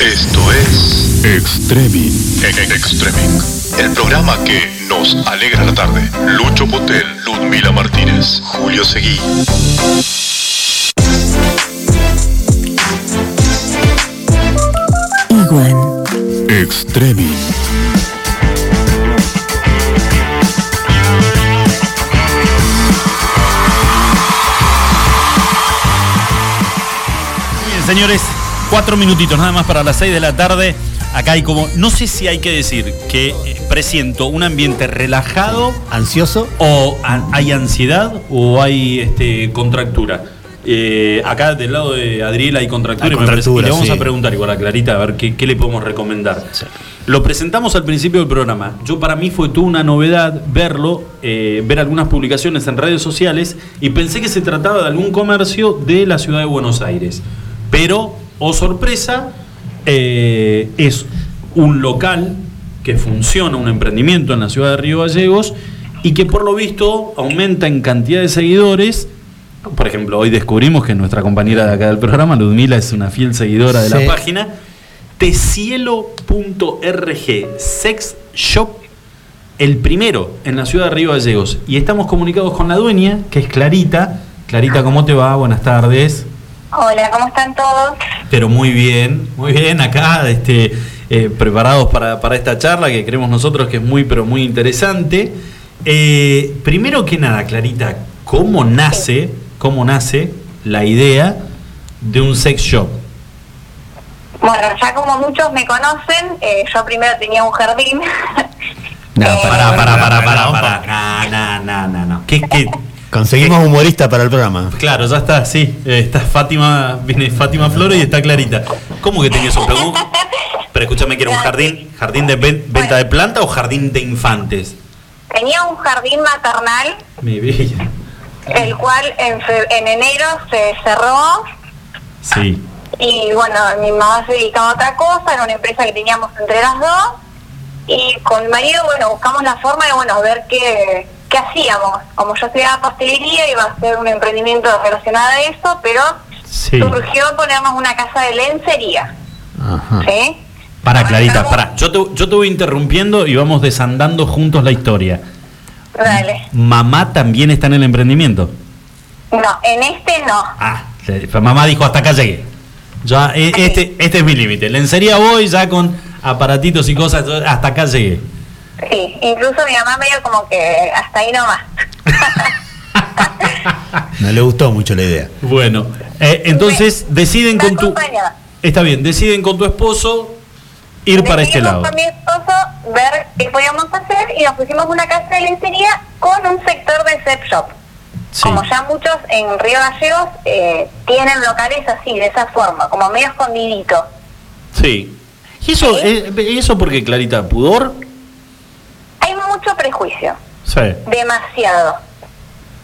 Esto es Extreming. Extreming. El programa que nos alegra la tarde. Lucho Potel, Ludmila Martínez, Julio Seguí. Iguan. Extreming. Bien, señores, cuatro minutitos nada más para las seis de la tarde. Acá hay como, no sé si hay que decir que eh, presiento un ambiente relajado ¿Ansioso? o hay ansiedad o hay este, contractura. Eh, acá del lado de Adriel hay contractura, Hay y contractura, le vamos sí. a preguntar igual a Clarita a ver qué, qué le podemos recomendar. Lo presentamos al principio del programa. Yo para mí fue toda una novedad verlo, eh, ver algunas publicaciones en redes sociales y pensé que se trataba de algún comercio de la ciudad de Buenos Aires. Pero, oh sorpresa, eh, es un local que funciona, un emprendimiento en la ciudad de Río Gallegos y que por lo visto aumenta en cantidad de seguidores. Por ejemplo, hoy descubrimos que nuestra compañera de acá del programa, Ludmila, es una fiel seguidora de Sí. la página. Tecielo.rg Sex Shop, el primero en la ciudad de Río Gallegos. Y estamos comunicados con la dueña, que es Clarita. Clarita, ¿cómo te va? Buenas tardes. Hola, ¿cómo están todos? Pero muy bien, muy bien acá, este, eh, preparados para, para esta charla que creemos nosotros que es muy, pero muy interesante. Eh, primero que nada, Clarita, ¿cómo nace, cómo nace la idea de un sex shop? Bueno, ya como muchos me conocen, eh, yo primero tenía un jardín. No, Eh, Para, para, para, para, para, para. No, no, no, no. ¿Qué, qué? Conseguimos humorista para el programa. Claro, ya está, sí. eh, está Fátima, viene Fátima Flores y está Clarita. ¿Cómo que tenías un pero, pero escúchame que era un jardín, jardín de ven- venta de planta o jardín de infantes. Tenía un jardín maternal, Mi bella. el cual en, fe- en enero se cerró Sí. y bueno, mi mamá se dedicaba a otra cosa, era una empresa que teníamos entre las dos y con mi marido, bueno, buscamos la forma de, bueno, ver qué, qué hacíamos. Como yo estudiaba pastelería, iba a ser un emprendimiento relacionado a eso, pero Sí. surgió ponernos una casa de lencería, Ajá. ¿sí? Para Clarita, para. Yo te, yo te voy interrumpiendo y vamos desandando juntos la historia. Dale. Mamá también está en el emprendimiento. No, en este no. Ah, mamá dijo hasta acá llegué. Ya, eh, este, este es mi límite. Lencería voy ya con aparatitos y cosas, hasta acá llegué. Sí, incluso mi mamá medio como que hasta ahí nomás. No le gustó mucho la idea. Bueno, eh, entonces deciden Me con tu. acompaña. Está bien, deciden con tu esposo ir para este lado. con mi esposo ver qué podíamos hacer y nos pusimos una casa de lencería con un sector de sex shop. Sí. Como ya muchos en Río Gallegos eh, tienen locales así, de esa forma, como medio escondidito. Sí. ¿Y eso, Sí. eh, ¿y eso porque, Clarita? ¿Pudor? Mucho prejuicio. Sí. Demasiado.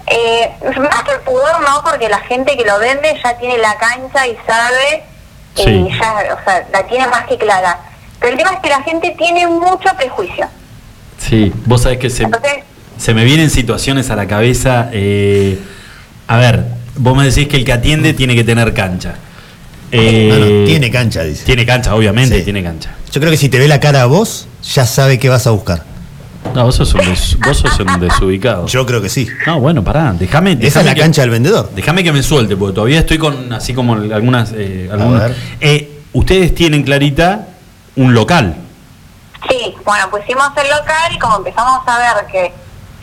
Eh, más que el pudor, no, porque la gente que lo vende ya tiene la cancha y sabe, Sí. y ya, o sea, la tiene más que clara. Pero el tema es que la gente tiene mucho prejuicio. Sí, vos sabés que se, Entonces, se me vienen situaciones a la cabeza. eh, a ver, vos me decís que el que atiende tiene que tener cancha. Eh, No, no, tiene cancha, dice. Tiene cancha, obviamente, Sí. tiene cancha. Yo creo que si te ve la cara a vos, ya sabe qué vas a buscar. No, vos sos un, des- vos sos un desubicado. Yo creo que sí. No, bueno, pará, déjame. Esa es la que- cancha del vendedor. Déjame que me suelte, porque todavía estoy con así como algunas. eh, A algunas- ver. Eh, ustedes tienen, Clarita, un local. sí, bueno, pusimos el local y como empezamos a ver que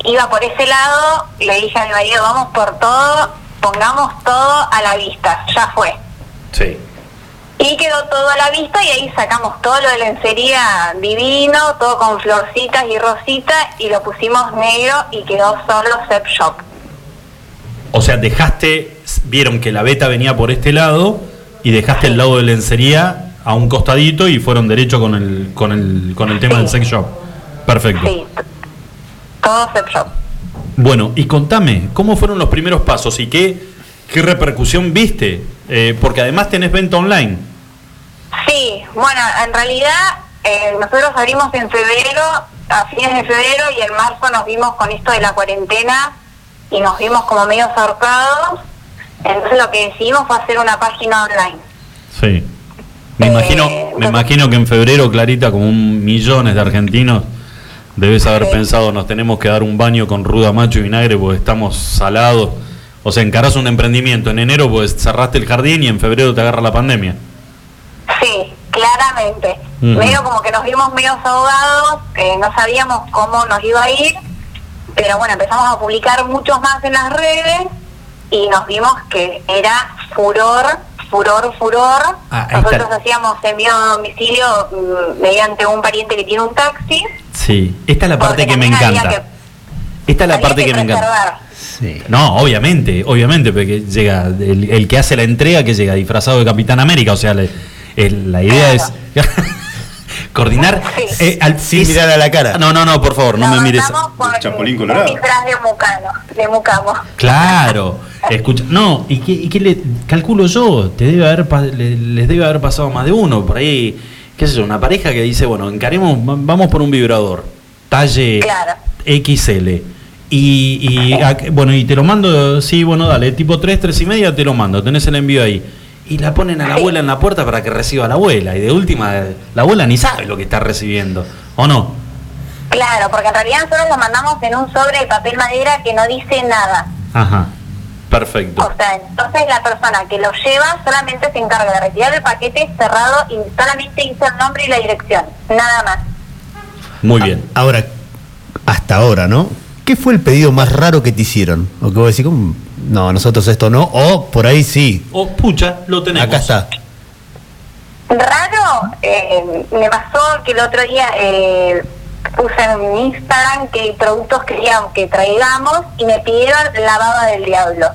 iba por ese lado, le dije a mi marido, vamos por todo, pongamos todo a la vista, ya fue. Sí. Y quedó todo a la vista y ahí sacamos todo lo de lencería divino, todo con florcitas y rositas y lo pusimos negro y quedó solo Sep Shop. O sea, dejaste, vieron que la beta venía por este lado y dejaste el lado de lencería a un costadito y fueron derecho con el, con el, con el tema Sí. del sex shop. Perfecto. Sí, todo Sep Shop. Bueno, y contame, ¿cómo fueron los primeros pasos y qué, qué repercusión viste? Eh, porque además tenés venta online. Sí, bueno, en realidad eh, nosotros abrimos en febrero, a fines de febrero y en marzo nos vimos con esto de la cuarentena y nos vimos como medio zarpados. Entonces lo que decidimos fue hacer una página online. Sí. Me Eh, imagino, me entonces- imagino que en febrero, Clarita, como un millones de argentinos, debes haber Sí. pensado, nos tenemos que dar un baño con ruda macho y vinagre porque estamos salados. O sea, encarás un emprendimiento en enero, pues cerraste el jardín y en febrero te agarra la pandemia. Sí, claramente. Ujú. Medio como que nos vimos medio ahogados, eh, no sabíamos cómo nos iba a ir, pero bueno, empezamos a publicar muchos más en las redes y nos vimos que era furor, furor, furor. Ah, Nosotros está. hacíamos envío a domicilio mm, mediante un pariente que tiene un taxi. Sí, esta es la parte que me encanta. que- Esta es la parte que me encanta. Sí. No, obviamente, obviamente, porque llega el, el que hace la entrega que llega disfrazado de Capitán América, o sea, le- el- la idea es coordinar Sí. eh, al- Sin es- mirar a la cara. No, no, no, por favor, no me mires. El Chapulín un Colorado. disfraz de mucano, de mucamo. Claro, escucha, no, y qué, y qué le calculo yo, te debe haber le- les debe haber pasado más de uno por ahí, qué sé yo, una pareja que dice, bueno, encaremos, va- vamos por un vibrador, talle Claro. XL. Y, y, a- bueno, y te lo mando, sí, bueno, dale, tipo 3, 3 y media te lo mando, tenés el envío ahí. Y la ponen a la abuela en la puerta para que reciba a la abuela. Y de última, la abuela ni sabe lo que está recibiendo. ¿O no? Claro, porque en realidad nosotros lo mandamos en un sobre de papel madera que no dice nada. Ajá. Perfecto. O sea, entonces la persona que lo lleva solamente se encarga de retirar el paquete cerrado y solamente dice el nombre y la dirección, nada más. Muy bien. Ahora, hasta ahora, ¿no? ¿Qué fue el pedido más raro que te hicieron? O que vos decís, "Mm, no, nosotros esto no, o por ahí sí. O pucha, lo tenemos. Acá está. Raro, eh, me pasó que el otro día eh, puse en mi Instagram que productos querían que traigamos y me pidieron la baba del diablo.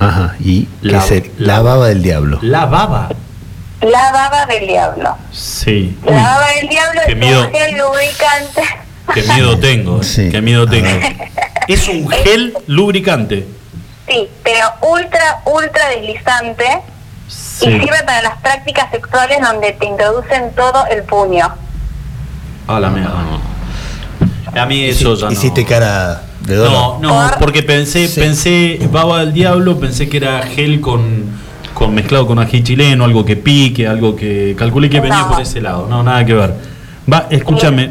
Ajá, y La- que se la- la baba del diablo. La baba. La baba del diablo. Sí. La Uy, baba del diablo qué es miedo. un gel lubricante. Qué miedo tengo. eh, Sí. Qué miedo tengo. Es un gel lubricante. Sí, pero ultra, ultra deslizante y Sí. sirve para las prácticas sexuales donde te introducen todo el puño. A la mierda. A mí eso ya no. Hiciste cara de No, dolor. no, Por- porque pensé, Sí. pensé, baba del diablo, pensé que era gel con, con mezclado con ají chileno, algo que pique, algo que calculé que venía No. por ese lado. No, nada que ver. Va, escúchame,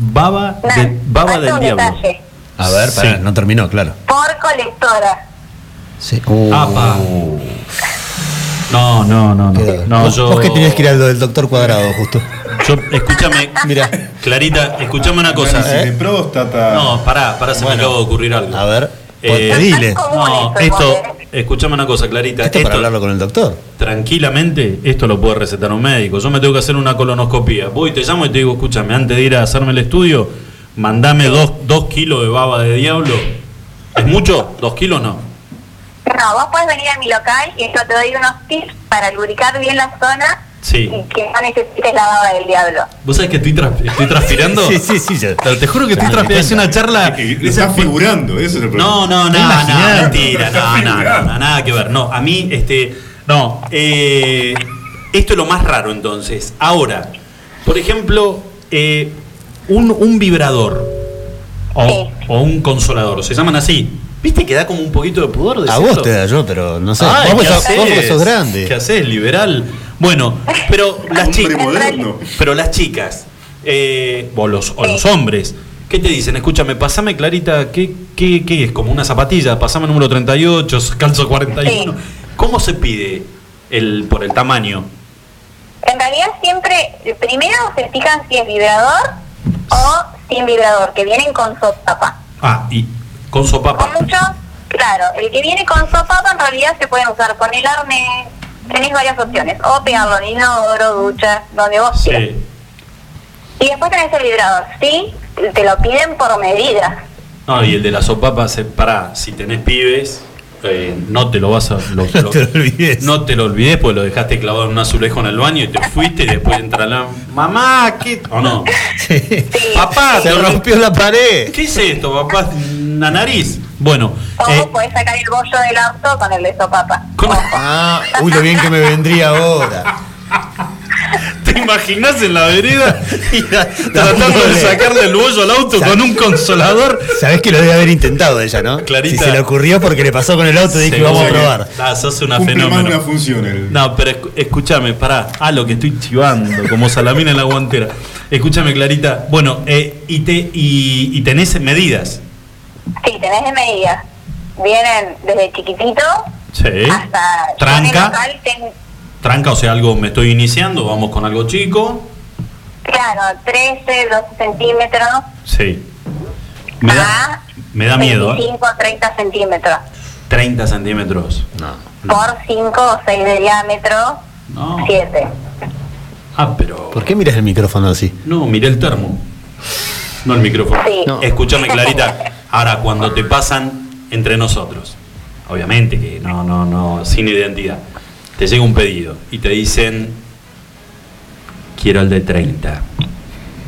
baba, Nah, de, baba del un diablo. detalle. A ver, pará, Sí. no terminó, claro. Por colectora. Sí. Uh, Apa. No, no, no, no. qué- no vos, yo, vos que tenías que ir al del doctor cuadrado, justo. yo- escúchame, Mira. Clarita, escúchame una cosa. ¿eh? próstata. No, pará, pará, se Bueno. me acaba de ocurrir algo. A ver, Eh, pedile. ¿Cómo No, esto, Jorge? escúchame una cosa, Clarita. Esto es para esto- hablarlo con el doctor. tranquilamente esto lo puede recetar un médico. Yo me tengo que hacer una colonoscopía. Voy, te llamo y te digo, escúchame, antes de ir a hacerme el estudio, mandame dos, dos kilos de baba de diablo. ¿Es mucho? ¿Dos kilos no? No, vos puedes venir a mi local y yo te doy unos tips para lubricar bien la zona Sí. y que no necesites la baba del diablo. ¿Vos sabés que estoy, tra- estoy transpirando? Sí, sí, sí. ya. Te juro que estoy transpirando. Es una charla. Que le está figurando, eso es el problema. No, no, no, imaginando. mentira, no, no, no, nada que ver. No, a mí, este, no, eh, esto es lo más raro entonces. Ahora, por ejemplo, eh, un, un vibrador o, Sí. o un consolador, se llaman así. ¿Viste que da como un poquito de pudor A decirlo? vos te da yo, pero no sé. Ay, vos, ¿qué sos, vos haces? sos grande. ¿Qué haces, liberal? Bueno, pero las chicas, moderno. pero las chicas, eh, o, los, o los hombres, ¿qué te dicen? Escúchame, pasame clarita, ¿qué, qué, qué es? Como una zapatilla, pasame número 38, calzo 41. Sí. ¿Cómo se pide el, por el tamaño? En realidad siempre, primero se fijan si es vibrador o sin vibrador, que vienen con sopapa. Ah, y con sopapa. Con mucho, claro, el que viene con sopapa en realidad se pueden usar con el arnés, tenés varias opciones, o pegarlo en inodoro, ducha, donde vos quieras. Sí. Y después tenés el vibrador, ¿sí? Te lo piden por medida. No, y el de la sopapa, se, pará, si tenés pibes, eh, no te lo vas a... lo- No lo- te lo olvides. No te lo olvides porque lo dejaste clavado en un azulejo en el baño y te fuiste y después entra la... Mamá, ¿qué...? ¿O no? Sí. Papá, Se te- rompió la pared. ¿Qué es esto, papá? ¿Una nariz? Bueno, O eh, podés sacar el bollo del auto con el de sopapa. con- Ah, uy, lo bien que me vendría ahora. te imaginás en la vereda tratando de sacarle el bollo al auto con un consolador? Sabés que lo debe haber intentado ella, ¿no? Clarita. Si se le ocurrió porque le pasó con el auto y dije, vamos a probar. Ah, sos una Cumple más de fenómeno. una función. El... No, pero escúchame, pará. Ah, lo que estoy chivando, como salamina en la guantera. Escúchame, Clarita. Bueno, eh, y, te, y, y tenés medidas. Sí, tenés de medidas. Vienen desde chiquitito Sí. hasta... Tranca. local ten- Tranca, o sea, algo me estoy iniciando, vamos con algo chico. claro, 13, 12 centímetros. Sí. Me da, a me da miedo, ¿eh? 25, 30 centímetros. 30 centímetros. No. Por 5 o 6 de diámetro, No. 7. Ah, pero. ¿Por qué miras el micrófono así? No, miré el termo. No el micrófono. Sí. No. Escúchame, Clarita. Ahora, cuando te pasan entre nosotros, obviamente que no, no, no, sin identidad, te llega un pedido y te dicen, quiero el de 30.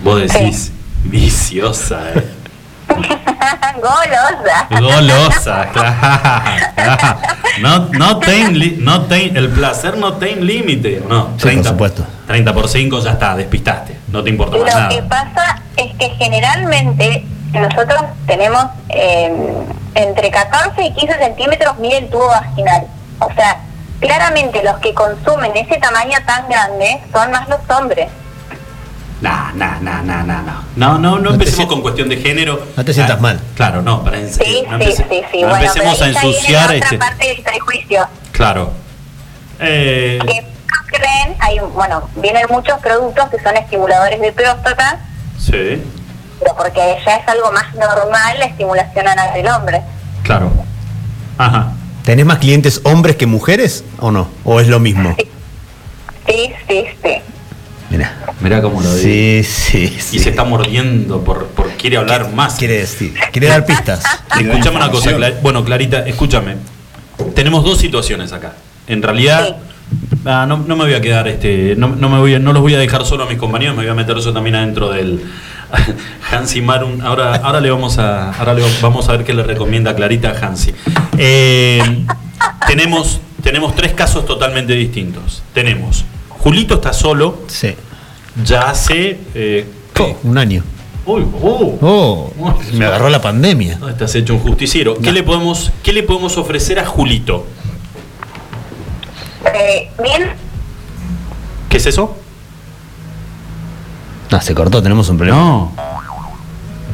Vos decís, viciosa, ¿eh? Golosa. Golosa, claro, claro. No, no ten li- no ten- el placer no tiene límite, no. Sí, por supuesto. 30 por 5 ya está, despistaste, no te importa Lo más nada. que pasa es que generalmente nosotros tenemos eh, entre 14 y 15 centímetros mide el tubo vaginal. O sea, claramente los que consumen ese tamaño tan grande son más los hombres. Nah, nah, nah, nah, nah, no. No, no, no empecemos con cuestión de género. No te sientas Ah, mal. Claro, no, para en Sí, sí, empece- sí, sí. no Bueno, empecemos a ensuciar este. otra parte del prejuicio. Claro. Eh, creen, hay, bueno, vienen muchos productos que son estimuladores de próstata, sí, pero porque ya es algo más normal la estimulación anal del hombre. claro. Ajá. ¿Tenés más clientes hombres que mujeres o no? ¿O es lo mismo? Sí, sí, sí. Mira. Mirá cómo lo digo. Sí, sí, sí. Y se está mordiendo por, por quiere hablar más. Quiere decir, quiere dar pistas. Escúchame una cosa. Cla- bueno, Clarita, escúchame. Tenemos dos situaciones acá. En realidad, ah, no, no me voy a quedar, este, no, no me voy a- no los voy a dejar solo a mis compañeros, me voy a meter yo también adentro del Hansi Marun. Ahora, ahora le vamos a, ahora le vamos a ver qué le recomienda Clarita a Hansi. Eh, tenemos, tenemos tres casos totalmente distintos. Tenemos, Julito está solo, Sí. ya hace eh, ¿qué? Oh, un año. Uy, uh. Oh, me agarró la pandemia. No, estás hecho un justiciero. ¿Qué, le podemos, ¿Qué le podemos ofrecer a Julito? Eh, bien, ¿Qué es eso? No, se cortó, tenemos un problema. No.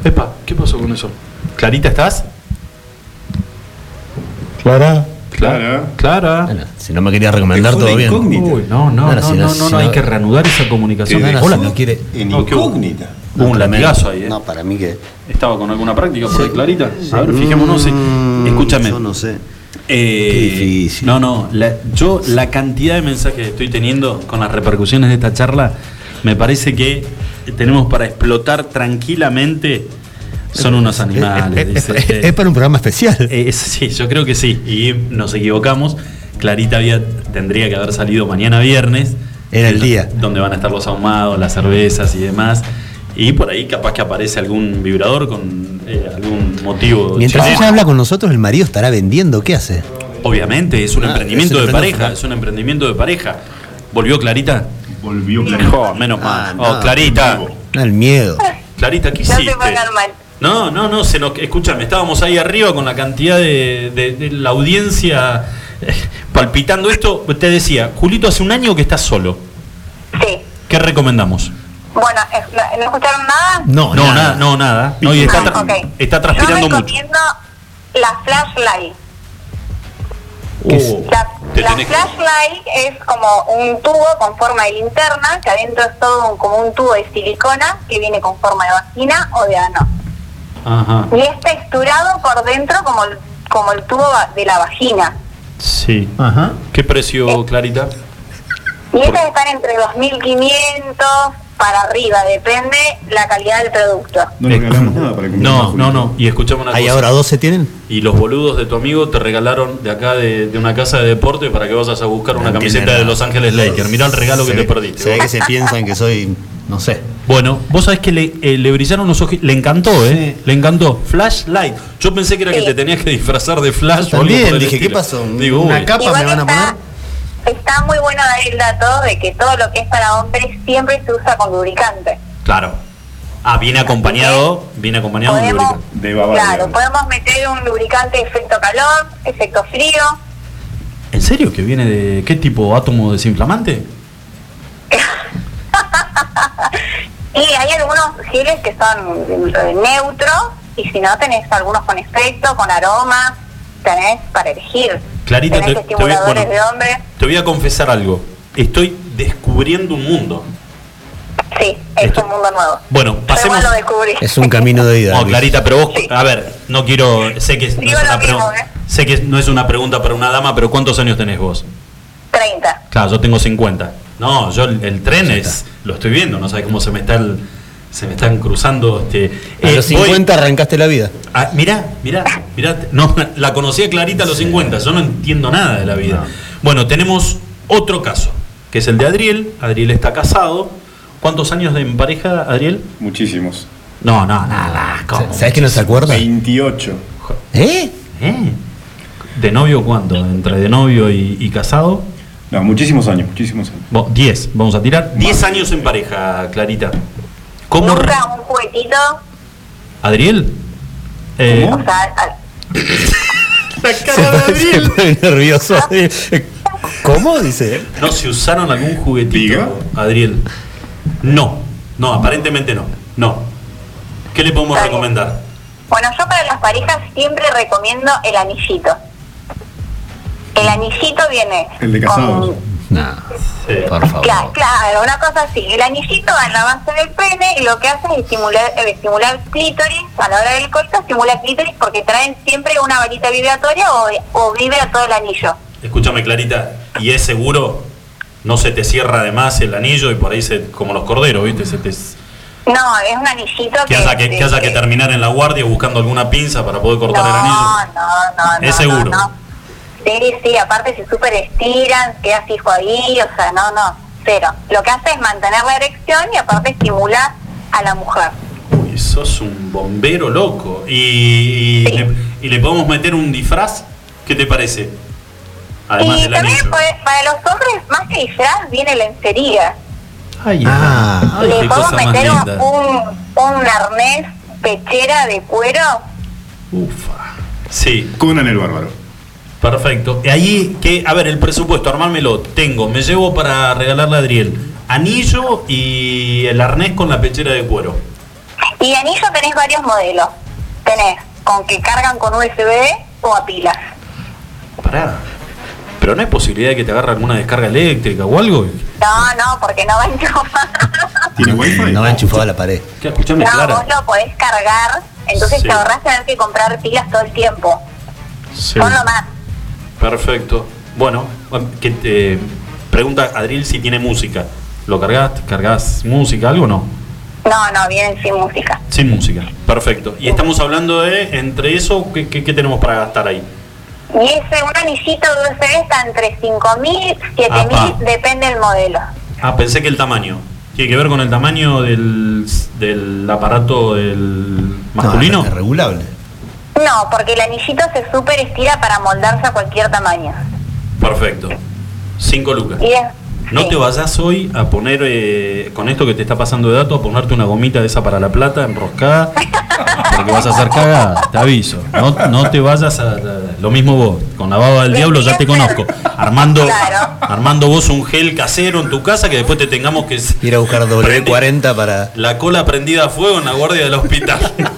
Epa, ¿qué pasó con eso? ¿Clarita estás? Clara. Clara. Clara. Bueno, si no me quería recomendar, todo bien. Uy, no, no, Ahora, no, si no, no- no, si no, no- hay que reanudar esa comunicación. Hola, no quiere. En incógnita. Un latigazo ahí, ¿eh? No, para mí que. Estaba con alguna práctica por ahí, Clarita. A ver, fijémonos. Mm, Escúchame. Yo no sé. Eh, Qué difícil. No, no, la- yo la cantidad de mensajes que estoy teniendo con las repercusiones de esta charla, me parece que tenemos para explotar tranquilamente. Son unos animales. Es, dice. es- es para un programa especial. eh, es- sí, yo creo que sí. Y nos equivocamos. Clarita había, tendría que haber salido mañana viernes. Era el día. Donde van a estar los ahumados, las cervezas y demás. Y por ahí capaz que aparece algún vibrador con eh, algún motivo. Mientras chileno. ella habla con nosotros, el marido estará vendiendo. ¿Qué hace? Obviamente, es un Ah, emprendimiento de pareja, es un emprendimiento de pareja. ¿Volvió Clarita? Volvió Oh, menos mal. Ah, oh, no. Clarita. El miedo. Clarita, ¿qué no hiciste? mal. No, no, no, se nos, escúchame, estábamos ahí arriba con la cantidad de, de- de la audiencia eh, palpitando esto. Te decía, Julito, hace un año que estás solo. Sí. ¿Qué recomendamos? Bueno, ¿no, ¿no escucharon nada? No, No, nada. nada, no, nada. No, y está, Ah, está transpirando Yo mucho. recomiendo la flashlight. Uh, La, te la tenés que- flashlight es como un tubo con forma de linterna, que adentro es todo un- como un tubo de silicona que viene con forma de vagina o de ano. Ajá, Y es texturado por dentro como el, como el tubo de la vagina. sí. Ajá. ¿Qué precio, Clarita? Y estas están entre 2.500 para arriba, depende la calidad del producto. No le regalamos nada para que No, no, no. Y escuchame una ¿Hay cosa. ahora 12 tienen? Y los boludos de tu amigo te regalaron de acá de, de una casa de deporte para que vayas a buscar una camiseta de. Los Ángeles Lakers. Mirá el regalo que te perdiste. Se ve que se piensan que soy, no sé. Bueno, vos sabés que le, eh, le brillaron los ojos. Le encantó, ¿eh? Le encantó. Flashlight. Yo pensé que era que te tenías que disfrazar de flash o algo También por el dije, ¿qué pasó? Digo, ¿Una uy. capa Igual me van a poner? Está muy bueno dar el dato de que todo lo que es para hombres siempre se usa con lubricante. Claro. Ah, viene acompañado, viene acompañado de un lubricante. De claro, podemos meter un lubricante efecto calor, efecto frío. ¿En serio que viene de qué tipo átomo desinflamante? Y hay algunos geles que son neutros y si no tenés algunos con efecto, con aromas, tenés para elegir. Clarita, te, te voy, a- estimuladores bueno, de hombre. te voy a confesar algo. Estoy descubriendo un mundo. Sí, es Esto- un mundo nuevo. Bueno, pasemos-. Es un camino de ida. No. Clarita, pero vos, Sí. a ver, no quiero, sé que no Digo es una lo mismo, pregunta, ¿eh? sé que no es una pregunta para una dama, pero ¿cuántos años tenés vos? 30. Claro, yo tengo 50. No, yo el, el tren es, lo estoy viendo, no sabes cómo se me está el- se me están cruzando este A eh, los voy- 50 arrancaste la vida. Ah, mirá, mirá, mirá, no, la conocía clarita a los 50, yo no entiendo nada de la vida. No. Bueno, tenemos otro caso, que es el de Adriel. Adriel está casado. ¿Cuántos años de en pareja, Adriel? Muchísimos. No, no, nada. ¿cómo? ¿Sabes que no se acuerda? 28. ¿Eh? ¿Eh? ¿De novio cuánto? ¿Entre de novio y, y casado? No, muchísimos años, muchísimos años. Bo- 10, vamos a tirar. 10 años en pareja, Clarita. ¿Cómo? Nunca un juguetito, ¿Adriel? Eh, o sea, al- la Se cara de se Adriel. pone nervioso. ¿Cómo? Dice. ¿No se usaron algún juguetito, Diga. Adriel? No, no, aparentemente no. No. ¿Qué le podemos recomendar? Bueno, yo para las parejas siempre recomiendo el anillito. El anillito viene. El de casados. con- No, Sí. por favor. Claro, claro, una cosa así. El anillito va en la base del pene y lo que hace es estimular, eh, estimular clítoris. A la hora del coito estimula clítoris porque traen siempre una varita vibratoria o, o vibra todo el anillo. Escúchame, Clarita, ¿y es seguro? No se te cierra además el anillo y por ahí se, como los corderos, ¿viste? Se te- No, es un anillito que, haya que, que haya que terminar en la guardia buscando alguna pinza para poder cortar no, el anillo. No, no, no. Es no, seguro. no. Sí, sí, aparte se súper estiran, queda fijo ahí, o sea, no, no, cero. Lo que hace es mantener la erección y aparte estimula a la mujer. Uy, sos un bombero loco. ¿Y, y, Sí. le, y le podemos meter un disfraz? ¿Qué te parece? Además y del también anillo. para los hombres, más que disfraz, viene lencería. Ay, Ah. ay, Le podemos meter un, un arnés pechera de cuero. Ufa. Sí, Conan el bárbaro. Perfecto. Y ahí, que, a ver, el presupuesto, armármelo. Tengo, me llevo para regalarle a Adriel anillo y el arnés con la pechera de cuero. Y anillo tenés varios modelos. Tenés con que cargan con USB o a pilas. Pará. Pero no hay posibilidad de que te agarre alguna descarga eléctrica o algo. No, no, porque no va enchufado. ¿Tiene wifi? No va enchufado a la pared. ¿Qué? Escuchame, No, Clara. vos lo podés cargar, entonces Sí. te ahorrás tener que comprar pilas todo el tiempo. Sí. Son lo más. Perfecto. Bueno, que te pregunta Adriel si tiene música. ¿Lo cargas? ¿Cargas música? ¿Algo o no? No, no, vienen sin música. Sin música. Perfecto. Y estamos hablando de, entre eso, ¿qué, qué- qué tenemos para gastar ahí? Y ese, un anillito de USB está entre 5.000, 7.000, Apa. depende del modelo. Ah, pensé que el tamaño. ¿Tiene que ver con el tamaño del, del aparato del masculino? No, es regulable. No, porque el anillito se super estira para moldarse a cualquier tamaño. Perfecto. Cinco lucas. Es, No sí. te vayas hoy a poner, eh, con esto que te está pasando de dato, a ponerte una gomita de esa para la plata enroscada, porque vas a hacer cagada, te aviso. No, no te vayas a, a- Lo mismo vos, con la baba del diablo ya te conozco. Armando, Claro. armando vos un gel casero en tu casa que después te tengamos que... Ir a buscar W40 para. La cola prendida a fuego en la guardia del hospital. ¿no?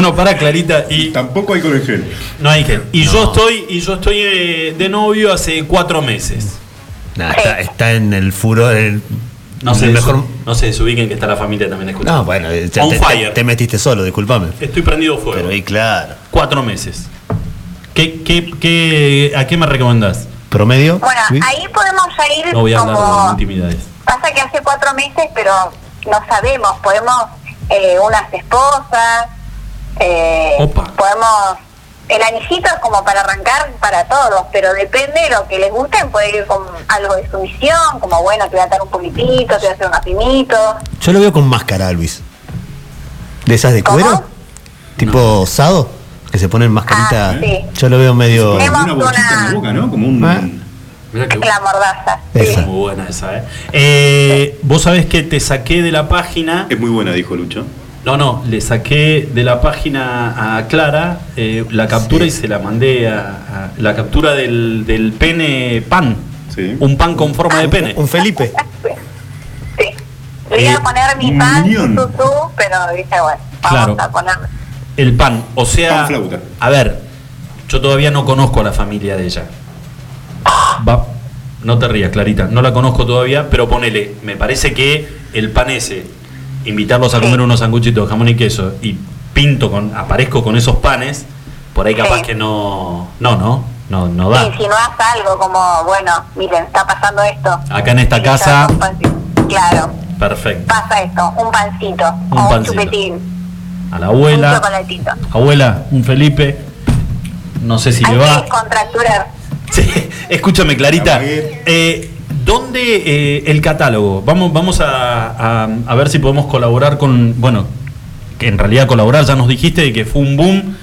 Bueno, para Clarita, y Tampoco hay con el gel. no hay gel. Y yo estoy, y yo estoy eh, de novio hace cuatro meses. Nah, está, está en el furor. el- No se, el mejor. no se desubiquen que está la familia también escuchando. No, bueno, eh, ya On te, fire. te- te metiste solo, discúlpame. Estoy prendido fuego. Pero ahí, claro. Cuatro meses. ¿Qué, qué, qué, ¿A qué me recomendás? ¿Promedio? Bueno, ahí podemos ya ir No voy a hablar como... de intimidades. Pasa que hace cuatro meses, pero no sabemos. Podemos eh, unas esposas, eh, Opa. podemos... El anillito es como para arrancar para todos, pero depende de lo que les guste. Puede ir con algo de sumisión, como bueno, te voy a dar un poquitito, te voy a hacer un apimito. Yo lo veo con máscara, Luis. ¿De esas de ¿Cómo? cuero? ¿Tipo osado? Que se ponen mascarita. Ah, sí. Yo lo veo medio. Tenemos Como una bolsita en la boca, ¿no? Como un. Que La mordaza. Esa. muy buena esa, ¿eh? Eh, Vos sabés que te saqué de la página. Es muy buena, dijo Lucho. No, no, le saqué de la página a Clara eh, la captura Sí. y se la mandé a, a- la captura del, del pene pan. Sí. Un pan con forma de pene. Un Felipe. Sí. Le iba Eh, a poner mi pan, minion. tu, tu, pero dije, bueno, vamos Claro. a. El pan. O sea, Pan flauta. a ver, yo todavía no conozco a la familia de ella. Va, no te rías, Clarita, no la conozco todavía, pero ponele, me parece que el pan ese, invitarlos a comer unos sanguchitos de jamón y queso y pinto con, aparezco con esos panes, por ahí capaz Sí. que no, no, no, no, no Sí, da. insinuás algo como, bueno, miren, está pasando esto. Acá en esta Y casa- un. Claro, Perfecto. pasa esto, un pancito, Un o un chupetín, A la un abuela, chocolatito. abuela, un Felipe, no sé si Hay le que va. descontracturar. Sí, escúchame, Clarita. Eh, ¿Dónde eh, el catálogo? Vamos, vamos a, a- a ver si podemos colaborar con. Bueno, que en realidad colaborar, ya nos dijiste de que fue un boom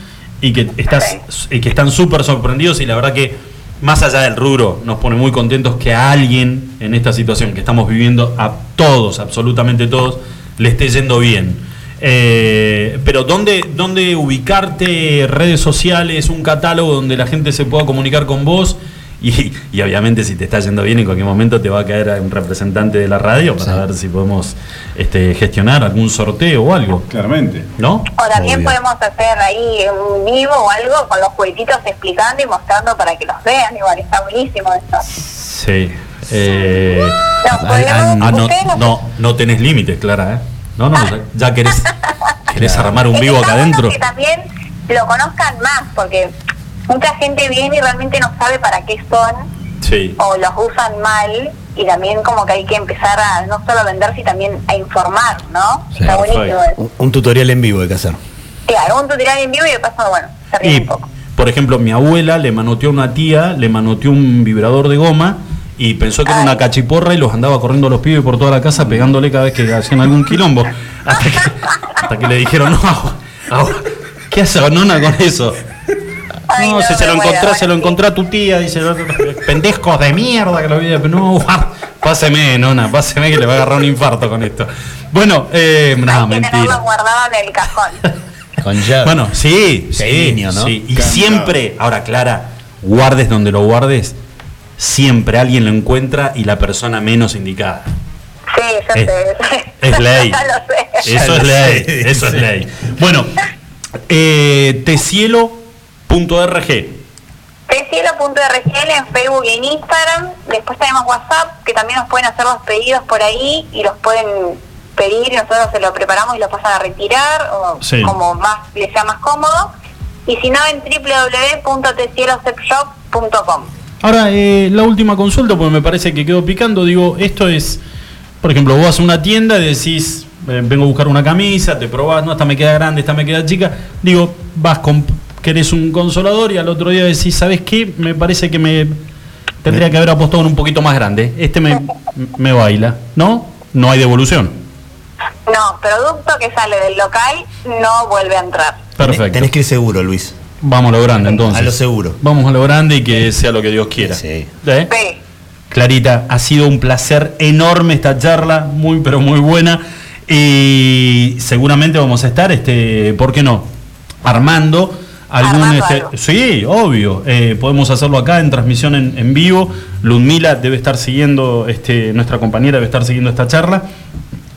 y que, estás, y que están súper sorprendidos y la verdad que más allá del rubro nos pone muy contentos que a alguien en esta situación que estamos viviendo, a todos, absolutamente todos, le esté yendo bien. Eh, pero ¿dónde, ¿dónde ubicarte? Redes sociales, un catálogo donde la gente se pueda comunicar con vos y, y obviamente si te está yendo bien en cualquier momento te va a caer un representante de la radio para Sí. ver si podemos este, gestionar algún sorteo o algo, Claramente. ¿no? O también Obvio. podemos hacer ahí un vivo o algo con los juguetitos explicando y mostrando para que los vean. Igual está buenísimo eso. Sí. Eh, No, Ah, podemos- no, no- no, tenés límites, Clara, ¿eh? No, no, ya, ya querés, querés armar un vivo acá adentro. Que también lo conozcan más, porque mucha gente viene y realmente no sabe para qué son Sí. o los usan mal y también como que hay que empezar a no solo vender, sino también a informar, ¿no? Sí, Está buenísimo. Un, un tutorial en vivo hay que hacer. Claro, un tutorial en vivo y de paso, bueno, se ríe Y, un poco. por ejemplo, mi abuela le manoteó a una tía, le manoteó un vibrador de goma y pensó que era una cachiporra y los andaba corriendo a los pibes por toda la casa pegándole cada vez que hacían algún quilombo. Hasta que, hasta que le dijeron, no, agua, ¿qué hace nona con eso? Ay, no, no, si se lo encontró, se lo encontró a tu tía, dice, pendejos de mierda que lo vi. No, páseme, nona, páseme que le va a agarrar un infarto con esto. Bueno, eh, no, mentira. guardado en el cajón. Con llave. Bueno, sí, Sí, sí, niño, ¿no? sí. Y Cantado. siempre, ahora Clara, guardes donde lo guardes, siempre alguien lo encuentra y la persona menos indicada. Sí, yo Es- sé. es ley. Ya lo sé. Eso Ya es lo ley, sé, eso es ley. Bueno, eh, tecielo.rg. Tecielo.rgl en Facebook y en Instagram. Después tenemos WhatsApp, que también nos pueden hacer los pedidos por ahí y los pueden pedir y nosotros se lo preparamos y lo pasan a retirar, o Sí. como más les sea más cómodo. Y si no, en www.tecielosepshop.com. Ahora, eh, la última consulta, porque me parece que quedó picando, digo, esto es, por ejemplo, vos vas a una tienda y decís, eh, vengo a buscar una camisa, te probás, no, esta me queda grande, esta me queda chica, digo, vas con, querés un consolador y al otro día decís, ¿sabes qué? Me parece que me tendría que haber apostado en un poquito más grande, este me, me baila, ¿no? No hay devolución. No, producto que sale del local no vuelve a entrar. Perfecto. Tenés que ir seguro, Luis. Vamos a lo grande entonces. A lo seguro. Vamos a lo grande y que sea lo que Dios quiera. Sí. ¿Eh? Sí. Clarita, ha sido un placer enorme esta charla, muy pero muy buena. Y seguramente vamos a estar, este, ¿por qué no? Armando algún este, sí, obvio. eh, podemos hacerlo acá en transmisión en, en vivo. Ludmila debe estar siguiendo, este, nuestra compañera debe estar siguiendo esta charla.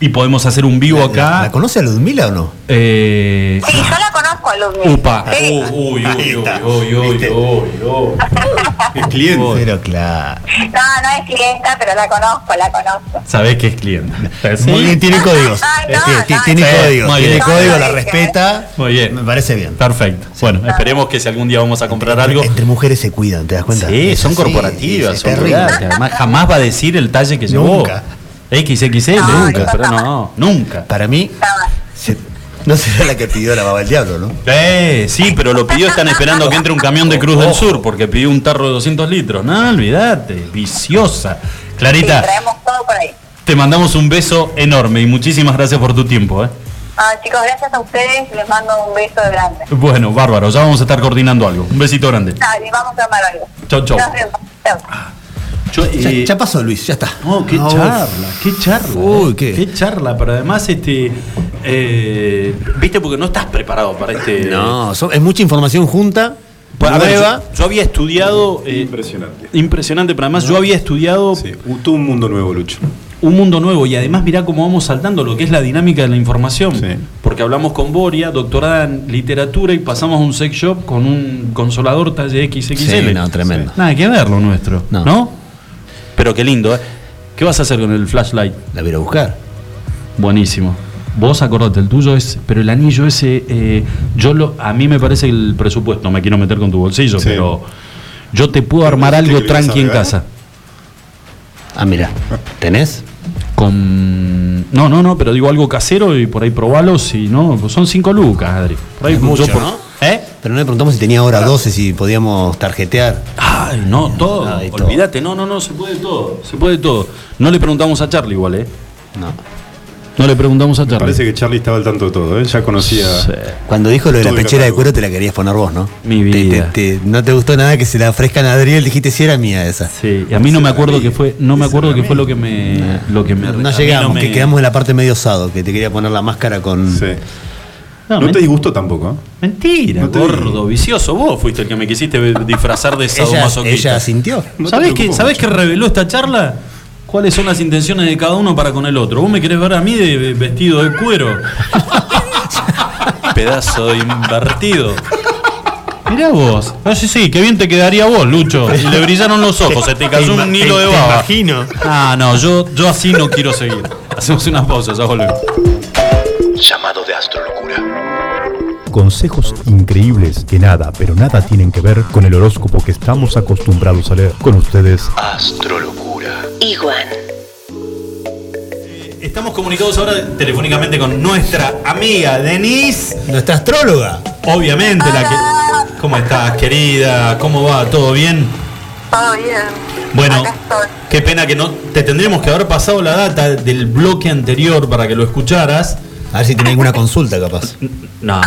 Y podemos hacer un vivo ¿La, acá. la conoce a Ludmila o no? eh, Sí, yo la conozco a Ludmila. upa. Sí. Uy, uy, uy, uy, uy, ¿Viste? uy, uy. Es cliente. Uy. Pero claro. No, no es clienta, pero la conozco, la conozco. Sabés que es cliente. ¿Sí? Muy bien, tiene códigos. Ay, no, Tiene- no, tiene sí, códigos. muy Tiene bien. código, No, la respeta. Muy bien. Me parece bien. Perfecto. Bueno, esperemos que si algún día vamos a comprar algo. Entre mujeres se cuidan, ¿te das cuenta? Sí, son corporativas, son. Además, jamás va a decir el talle que llevó. Nunca. XXL, No, nunca, pero no, nunca. Para mí, se- no será la que pidió la baba del diablo, ¿no? Eh, sí, pero lo pidió, están esperando que entre un camión de Cruz del Sur, porque pidió un tarro de 200 litros. No, olvídate, viciosa. Sí, Clarita, traemos todo por ahí. te mandamos un beso enorme y muchísimas gracias por tu tiempo. ¿eh? Ah, chicos, gracias a ustedes. Les mando un beso grande. Bueno, bárbaro, ya vamos a estar coordinando algo. Un besito grande. Dale, vamos a armar algo. Chau, chau. Nos vemos. Chau. Yo, Ya, eh, ya pasó, Luis, ya está. No, qué Ah, charla, qué charla. Uy, eh. qué- charla, pero además, este. eh, Viste, porque no estás preparado para este. No, son- es mucha información junta. Pues, a ver, yo, yo había estudiado. eh, Impresionante. Impresionante, pero además yo había estudiado Sí, todo un mundo nuevo, Lucho. un mundo nuevo y además mirá cómo vamos saltando lo que es la dinámica de la información. Sí. Porque hablamos con Boria, doctorada en literatura, y pasamos a un sex shop con un consolador talle XXL. Sí, no, tremendo. Nada que ver lo nuestro, No. ¿no? Pero qué lindo, ¿eh? ¿Qué vas a hacer con el flashlight? La voy a buscar. Buenísimo. Vos acordate, el tuyo es, pero el anillo ese, eh, yo lo, a mí me parece el presupuesto, no me quiero meter con tu bolsillo, Sí. pero yo te puedo armar algo tranqui en casa. Ah, mira. ¿Tenés? Con. No, no, no, pero digo algo casero y por ahí probalo. Si no, pues son cinco lucas, Adri. Por ahí Es mucho, yo por- ¿no? ¿Eh? Pero no le preguntamos si tenía hora 12, si podíamos tarjetear. Ay, no, todo. Ay, todo. Olvídate, no, no, no, se puede todo. Se puede todo. No le preguntamos a Charlie igual, ¿eh? No. No le preguntamos a Me Charlie. parece que Charlie estaba al tanto de todo, ¿eh? Ya conocía. Sí. Cuando dijo lo de la pechera de cuero, te la querías poner vos, ¿no? Mi vida. te- te- no te gustó nada que se la ofrezcan a Adriel, dijiste si era mía esa. Sí, y a mí no me acuerdo que fue, no me acuerdo que fue lo que me, lo que me. No llegamos, me- que quedamos en la parte medio osado, que te quería poner la máscara con. Sí. No, No, te disgustó tampoco, ¿eh? Mentira, No gordo, vicioso. Vos fuiste el que me quisiste disfrazar de Ella, sadomasoquista. ella sintió. No ¿Sabés qué, ¿Sabés qué reveló esta charla? ¿Cuáles son las intenciones de cada uno para con el otro? ¿Vos me querés ver a mí de vestido de cuero? Pedazo de invertido. Mirá vos. Ah, sí, sí, qué bien te quedaría vos, Lucho. Y le brillaron los ojos, se te cayó un hilo de baba. imagino. Ah, no, yo, yo así no quiero seguir. Hacemos una pausa, ya volvemos. Llamado de Astrolocura. Consejos increíbles que nada, pero nada tienen que ver con el horóscopo que estamos acostumbrados a leer. Con ustedes, Astrolocura. Iguan. Estamos comunicados ahora telefónicamente con nuestra amiga Denise. Nuestra astróloga. Obviamente, la que. ¿Cómo estás, querida? ¿Cómo va? ¿Todo bien? Todo bien. Bueno, qué pena que no. Te tendríamos que haber pasado la data del bloque anterior para que lo escucharas. A ver si tiene alguna consulta, capaz. No.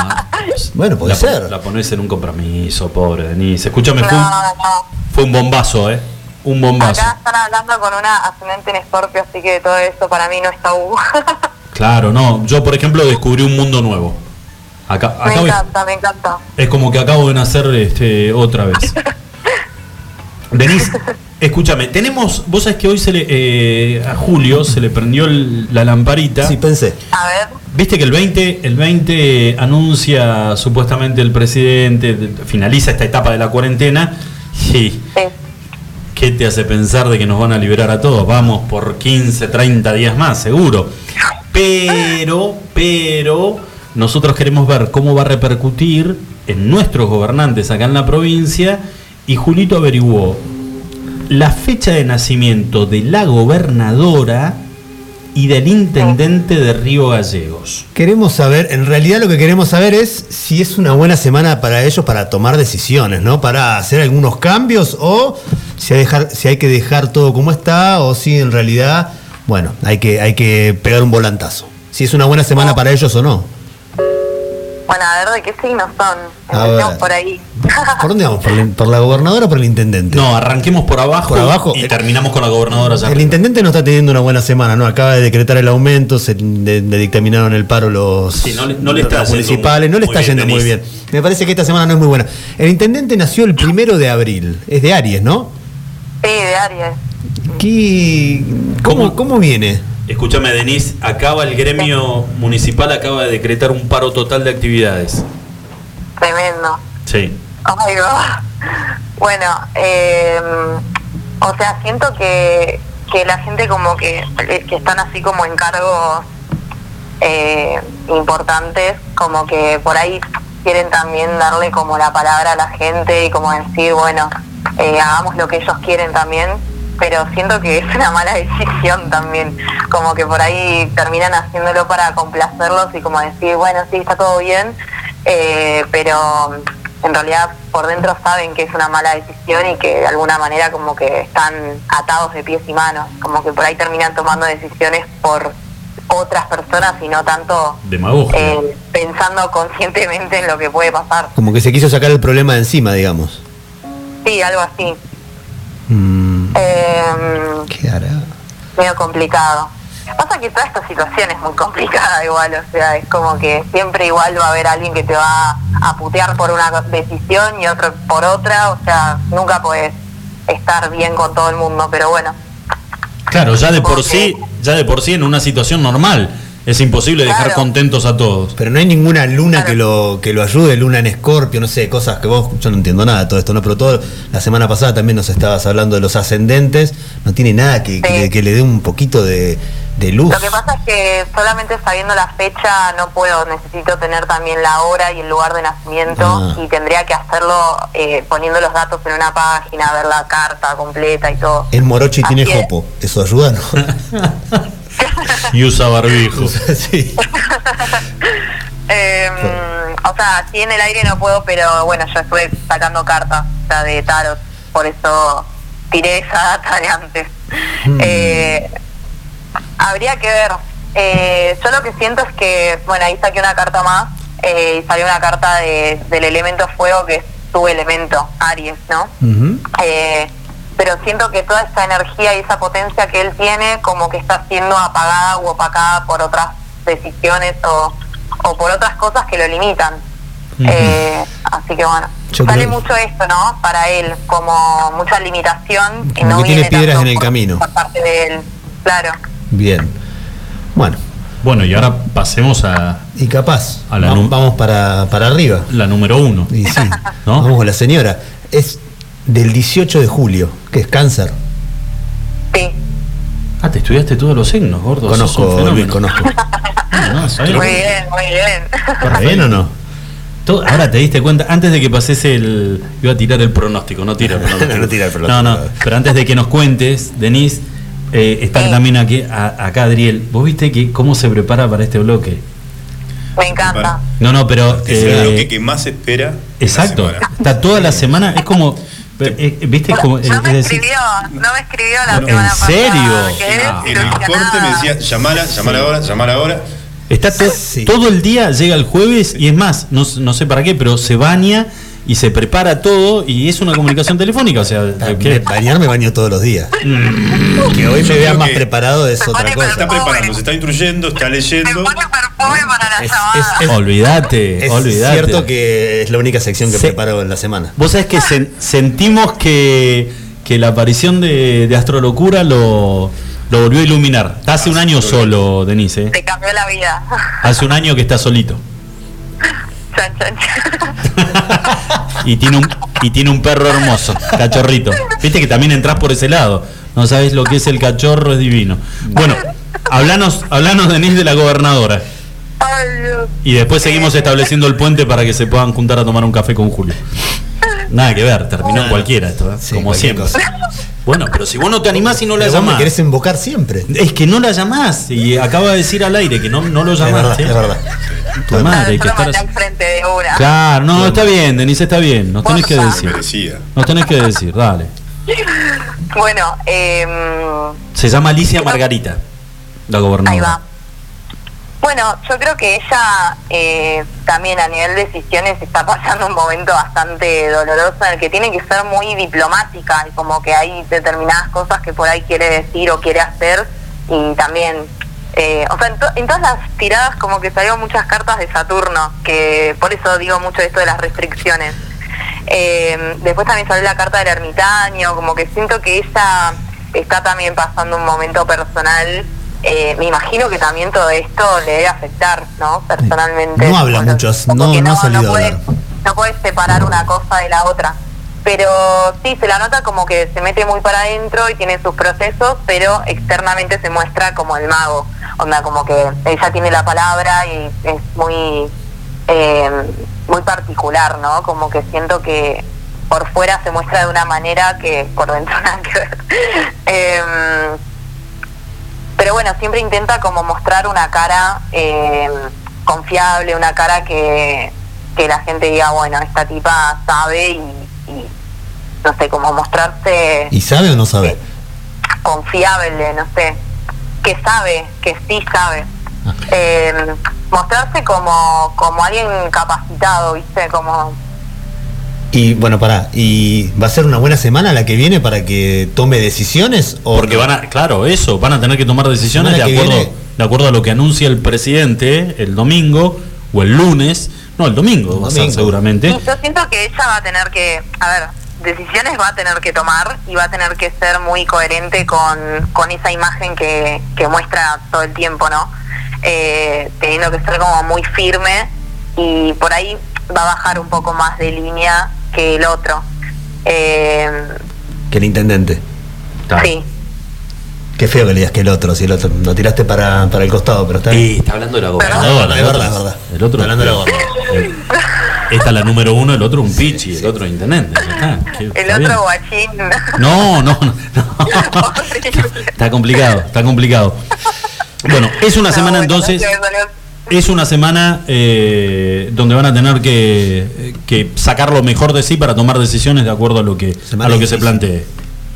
Bueno, puede la, ser. La pones en un compromiso, pobre Denise. Escúchame, No, fue un, no. fue un bombazo, ¿eh? Un bombazo. Acá están hablando con una ascendente en Escorpio, así que todo eso para mí no es tabú. Claro, no. Yo, por ejemplo, descubrí un mundo nuevo. Acá, me acabo encanta, me encanta. Es como que acabo de nacer este, otra vez. Denise, escúchame, tenemos, vos sabés que hoy se le, eh, a Julio se le prendió el- la lamparita. Sí, pensé. A ver, Viste que el 20, el 20 anuncia supuestamente el presidente, de- finaliza esta etapa de la cuarentena. Y sí. ¿qué te hace pensar de que nos van a liberar a todos? Vamos por 15, 30 días más, seguro. Pero, pero, nosotros queremos ver cómo va a repercutir en nuestros gobernantes acá en la provincia. Y Julito averiguó la fecha de nacimiento de la gobernadora y del intendente de Río Gallegos. Queremos saber, en realidad lo que queremos saber es si es una buena semana para ellos para tomar decisiones, ¿no? Para hacer algunos cambios o si hay, dejar, si hay que dejar todo como está o si en realidad, bueno, hay que, hay que pegar un volantazo. Si es una buena semana para ellos o no. Bueno, a ver de qué signos son. A Empecemos ver. por ahí. ¿Por dónde vamos? ¿Por, la- por la gobernadora o por el intendente? No, arranquemos por abajo, Por abajo. y terminamos con la gobernadora ya. El intendente no está teniendo una buena semana, ¿no? Acaba de decretar el aumento, se le, le dictaminaron el paro los, Sí, no le- no le los está yendo municipales, no le muy está bien, yendo muy bien. Me parece que esta semana no es muy buena. El intendente nació el primero de abril, es de Aries, ¿no? Sí, de Aries. ¿Qué, cómo, ¿Cómo? ¿Cómo viene? Escúchame, Denise, acaba el gremio municipal, acaba de decretar un paro total de actividades. Tremendo. Sí. Va. Bueno, eh, o sea, siento que, que la gente como que, que están así como en cargos eh, importantes, como que por ahí quieren también darle como la palabra a la gente y como decir, bueno, eh, hagamos lo que ellos quieren también, pero siento que es una mala decisión también, como que por ahí terminan haciéndolo para complacerlos y como decir, bueno, sí, está todo bien, eh, pero en realidad por dentro saben que es una mala decisión y que de alguna manera como que están atados de pies y manos, como que por ahí terminan tomando decisiones por otras personas y no tanto Demagogia. eh, pensando conscientemente en lo que puede pasar. Como que se quiso sacar el problema de encima, digamos. Sí, algo así. Mm, Eh, ¿Qué hará? medio complicado. Pasa que toda esta situación es muy complicada igual, o sea, es como que siempre igual va a haber alguien que te va a putear por una decisión y otro por otra, o sea, nunca puedes estar bien con todo el mundo, pero bueno. Claro, ya de por sí, ya de por sí en una situación normal es imposible dejar Claro. contentos a todos. Pero no hay ninguna luna Claro. que lo que lo ayude, luna en escorpio, no sé, cosas que vos, yo no entiendo nada de todo esto, ¿no? Pero todo, la semana pasada también nos estabas hablando de los ascendentes, no tiene nada que, que, Sí. le- que le dé un poquito de, de luz. Lo que pasa es que solamente sabiendo la fecha no puedo, necesito tener también la hora y el lugar de nacimiento Ah. y tendría que hacerlo eh, poniendo los datos en una página, ver la carta completa y todo. Es morocho y tiene es. jopo, ¿eso ayuda, no? Y usa barbijo. sí. Eh, o sea, así en el aire no puedo, pero bueno, yo estuve sacando cartas o sea, de tarot, por eso tiré esa data de antes. Eh, habría que ver. Eh, yo lo que siento es que, bueno, ahí saqué una carta más eh, y salió una carta de, del elemento fuego que es tu elemento, Aries, ¿no? Eh, pero siento que toda esa energía y esa potencia que él tiene como que está siendo apagada u opacada por otras decisiones o, o por otras cosas que lo limitan. Eh, así que bueno, Yo sale creo- mucho esto, ¿no? Para él, como mucha limitación. Como no que tiene viene piedras en el por- camino. Por parte de él, claro. Bien. Bueno, Bueno, y ahora pasemos a y capaz, A la vamos para, para arriba. la número uno. Y sí, ¿No? vamos con la señora. Es del 18 de julio, que es cáncer. Sí, Ah, te estudiaste todos los signos, gordo. Conozco. Luis, conozco. Ah, muy bien, muy bien. ¿Está bien o no? Todo- ahora te diste cuenta, antes de que pases el. Iba a tirar el pronóstico, no tira el pronóstico. No tira el pronóstico. No, no, pero antes de que nos cuentes, Denise, eh, está Sí. también aquí, a- acá Adriel. ¿Vos viste que cómo se prepara para este bloque? Me encanta. No, no, pero. Es el eh, bloque que más se espera. exacto, está toda la semana, es como. Eh, ¿Viste? Es como, No me decir, escribió, no me escribió la Bueno, semana ¿en pasada. serio? quedé No. En el corte me decía, llamala, llamala ahora, llamala ahora. Está to- Sí. todo el día, llega el jueves y es más, no, no sé para qué, pero se baña y se prepara todo y es una comunicación telefónica. O sea. Bañar me baño todos los días. Mm. que hoy me vea más preparado es otra cosa. Está preparando, se está instruyendo, está leyendo. Perfume para la Es- llamada. es- olvídate, Es olvídate. cierto que es la única sección que Se- preparo en la semana. Vos sabés que sen- sentimos que, que la aparición de, de Astrolocura lo, lo volvió a iluminar. Está hace un año solo, Denise. ¿eh? Te cambió la vida. Hace un año que está solito. Chan, chan, chan. Y tiene un, y tiene un perro hermoso, cachorrito. Viste que también entras por ese lado. No sabes lo que es el cachorro, es divino. Bueno, hablanos, hablanos Denise de la gobernadora. Ay, Dios. Y después seguimos estableciendo el puente para que se puedan juntar a tomar un café con Julio. Nada que ver, terminó en cualquiera esto, ¿eh? Sí, como siempre. cosa. Bueno, pero si vos no te animás y no la Pero vos me llamás. querés invocar siempre. Es que no la llamás. Y acaba de decir al aire que no, no lo Es verdad, llamaste. es verdad. Tu madre, que estar de. Claro, no, está bien, Denise, está bien. Nos tenés que decir. Nos tenés que decir, dale. Bueno, eh, Se llama Alicia Margarita, la gobernadora. ahí va. Bueno, yo creo que ella eh, también a nivel de decisiones está pasando un momento bastante doloroso en el que tiene que ser muy diplomática y como que hay determinadas cosas que por ahí quiere decir o quiere hacer y también, eh, o sea, en, to- en todas las tiradas como que salieron muchas cartas de Saturno, que por eso digo mucho esto de las restricciones. Eh, después también salió la carta del ermitaño, como que siento que ella está también pasando un momento personal. Eh, me imagino que también todo esto le debe afectar, ¿no? Personalmente. No habla Bueno, mucho, no- que no ha salido a puede, hablar. no puedes separar una cosa de la otra. Pero sí, se la nota como que se mete muy para adentro y tiene sus procesos, pero externamente se muestra como el mago. Onda, como que ella tiene la palabra y es muy eh, muy particular, ¿no? Como que siento que por fuera se muestra de una manera que por dentro nada que ver. Em, pero bueno, siempre intenta como mostrar una cara em, confiable, una cara que, que la gente diga, bueno, esta tipa sabe y, y, no sé, como mostrarse ¿Y sabe o no sabe? confiable, no sé, que sabe, que sí sabe. Ah. Eh, mostrarse como, como alguien capacitado, ¿viste? Como Y bueno, pará, ¿y va a ser una buena semana la que viene para que tome decisiones? O Porque no? van a, claro, eso, van a tener que tomar decisiones de acuerdo, viene. de acuerdo a lo que anuncia el presidente el domingo o el lunes. No, el domingo, va a ser seguramente. Y yo siento que ella va a tener que, a ver, decisiones va a tener que tomar y va a tener que ser muy coherente con, con esa imagen que, que muestra todo el tiempo, ¿no? Eh, teniendo que ser como muy firme y por ahí va a bajar un poco más de línea que el otro. Eh, Que el intendente. Sí. Qué feo que le digas que el otro, si el otro lo tiraste para, para el costado, pero está Y está hablando de la Es gobernadora. verdad, es verdad, es verdad. El otro. Está hablando de la gobernadora. el- esta es la número uno, el otro un pichi, el otro intendente. El otro guachín. No, no, no. no. está complicado, está complicado. Bueno, es una No, semana bueno, entonces. no Es una semana eh, donde van a tener que, que sacar lo mejor de sí para tomar decisiones de acuerdo a lo que, Semana a lo que se plantee.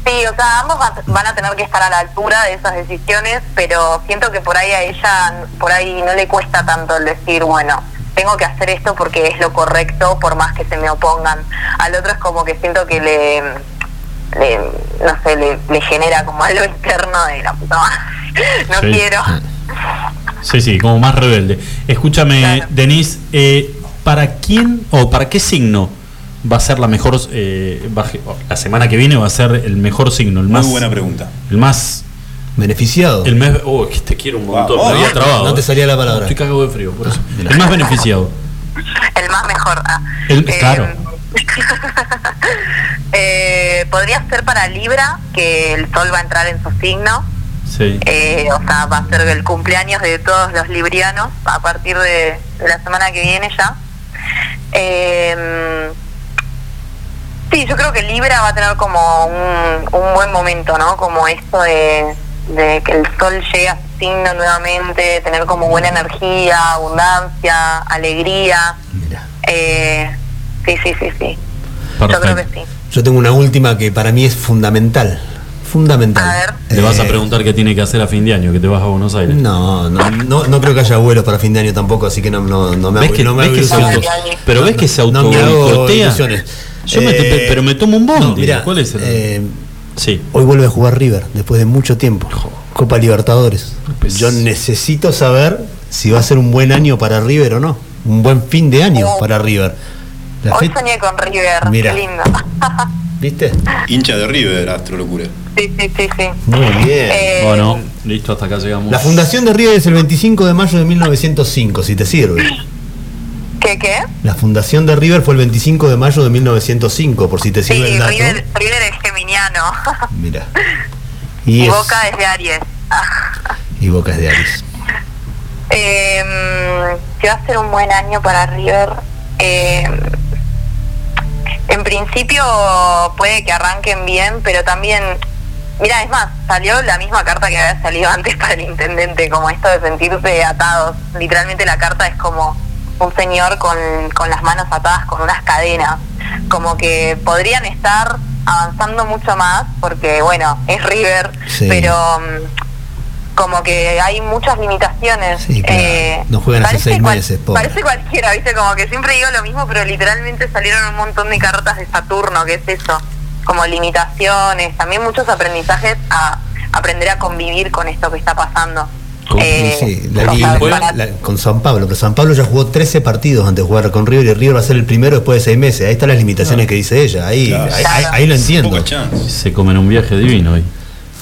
Sí, o sea, ambos va- van a tener que estar a la altura de esas decisiones, pero siento que por ahí a ella, por ahí no le cuesta tanto el decir, bueno, tengo que hacer esto porque es lo correcto, por más que se me opongan. Al otro es como que siento que le, le- no sé, le, le genera como algo interno de la puta. No Sí. quiero. Sí, sí, como más rebelde. Escúchame, Claro. Denise, eh, ¿para quién o para qué signo va a ser la mejor, eh, va la semana que viene va a ser el mejor signo, el Muy más, buena pregunta. el más, Beneficiado. el mes, oh, que te quiero un montón, Ah, me había trabado. no te eh. salía la palabra. Estoy cagado de frío, por eso. mira. El más beneficiado. El más mejor. ah. El- claro. eh, podría ser para Libra, que el sol va a entrar en su signo. Sí. Eh, o sea, va a ser el cumpleaños de todos los librianos a partir de, de la semana que viene ya. Eh, sí, yo creo que Libra va a tener como un, un buen momento, ¿no? Como esto de, de que el sol llegue a su signo nuevamente, tener como buena energía, abundancia, alegría. Mira. Eh, sí, sí, sí, sí. Yo creo que sí. Yo tengo una última que para mí es fundamental. Fundamental. A ver. Le vas a Eh, preguntar qué tiene que hacer a fin de año, que te vas a Buenos Aires. No, no, no, no creo que haya vuelos para fin de año tampoco, así que no, no, no me ¿Ves hago, que, no me ves hago que se ilusiones. auto, pero ves que se No me hago autoboicotea? ilusiones. Yo me Eh, te- pero me tomo un bondi. no, mirá, ¿Cuál es el? eh, sí. hoy vuelve a jugar River después de mucho tiempo. Copa Libertadores. Pues- Yo necesito saber si va a ser un buen año para River o no. Un buen fin de año Oh. para River. La Hoy soñé con River, Mira. qué lindo. ¿Viste? Hincha de River, Astro Locura. sí, sí, sí, sí. Muy bien. Eh, Bueno, listo, hasta acá llegamos. La fundación de River es el 25 de mayo de 1905, si te sirve. ¿Qué, qué? La fundación de River fue el 25 de mayo de 1905, por si te Sí, sirve el dato. River, River es geminiano. Mira. Y, Y, es- Boca es de Aries. y Boca es de Aries. Eh, que va a ser un buen año para River. Eh, en principio puede que arranquen bien, pero también, mira, es más, salió la misma carta que había salido antes para el intendente, como esto de sentirse atados. Literalmente la carta es como un señor con, con las manos atadas con unas cadenas. Como que podrían estar avanzando mucho más, porque bueno, es River, Sí. pero... mm, como que hay muchas limitaciones. Sí, claro. No juegan hace seis cual- meses, pobre. Parece cualquiera, ¿viste? Como que siempre digo lo mismo, pero literalmente salieron un montón de cartas de Saturno, que es eso, como limitaciones, también muchos aprendizajes a aprender a convivir con esto que está pasando. Con- Eh, Sí, la o sea, liga- para- la- con San Pablo, pero San Pablo ya jugó 13 partidos antes de jugar con River y River va a ser el primero después de seis meses. Ahí están las limitaciones que dice ella, ahí, Claro. ahí, ahí- ahí lo entiendo. Se comen un viaje divino hoy.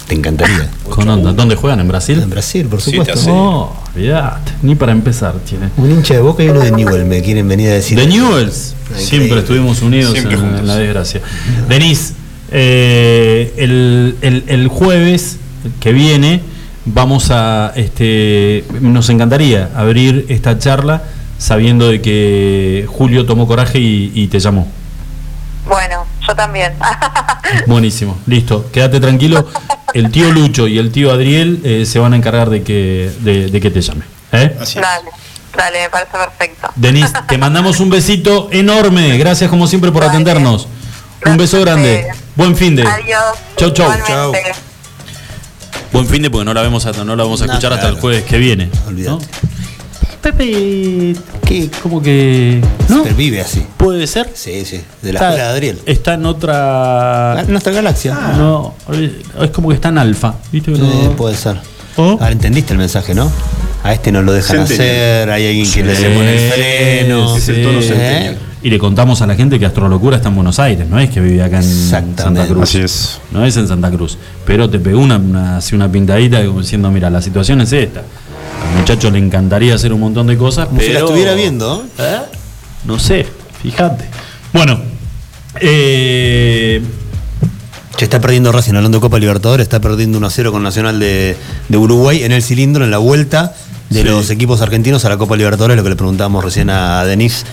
Te encantaría. Con onda. ¿Dónde juegan? ¿En Brasil? En Brasil, por supuesto. No, olvidate. Ni para empezar tiene. Un hincha de Boca y uno de Newell me quieren venir a decir. The Newells. Increíble. Siempre estuvimos unidos Siempre en, la desgracia. Denise, eh, el, el- el jueves que viene vamos a, este, nos encantaría abrir esta charla sabiendo de que Julio tomó coraje y, y te llamó. Bueno, yo también. Buenísimo, listo, quédate tranquilo. El tío Lucho y el tío Adriel eh, se van a encargar de que, de, de que te llame. ¿eh? Así es. dale, dale, me parece perfecto. Denise, te mandamos un besito enorme. Gracias como siempre por Vale. atendernos. Un beso grande. Buen fin de. Adiós. Chau, chau. Igualmente. Buen fin de porque no la vemos hasta, no la vamos a No, escuchar hasta el jueves que viene. ¿no? Pepe. ¿Qué? Como que. ¿No? Vive así. Puede ser. Sí, sí. De la escuela de Adriel. Está en otra. Ah, Nuestra galaxia. No, es como que está en alfa. ¿Viste? que Sí, no- puede ser. ¿Oh? Ahora entendiste el mensaje, ¿no? A este no lo dejan Centennial. hacer, hay alguien que le Sí, pone el freno. Es el tono. Y le contamos a la gente que Astrolocura está en Buenos Aires, no es que vive acá en. Santa Cruz. Así es. No es en Santa Cruz. Pero te pegó una, una, así una pintadita como diciendo, mira, la situación es esta. Al muchacho le encantaría hacer un montón de cosas, Como si pero... la estuviera viendo. ¿Eh? No sé, fíjate. Bueno, eh, Che, está perdiendo Racing hablando de Copa Libertadores, está perdiendo 1 a 0 con Nacional de, de Uruguay en el cilindro, en la vuelta de Sí. los equipos argentinos a la Copa Libertadores, lo que le preguntábamos recién a Denis.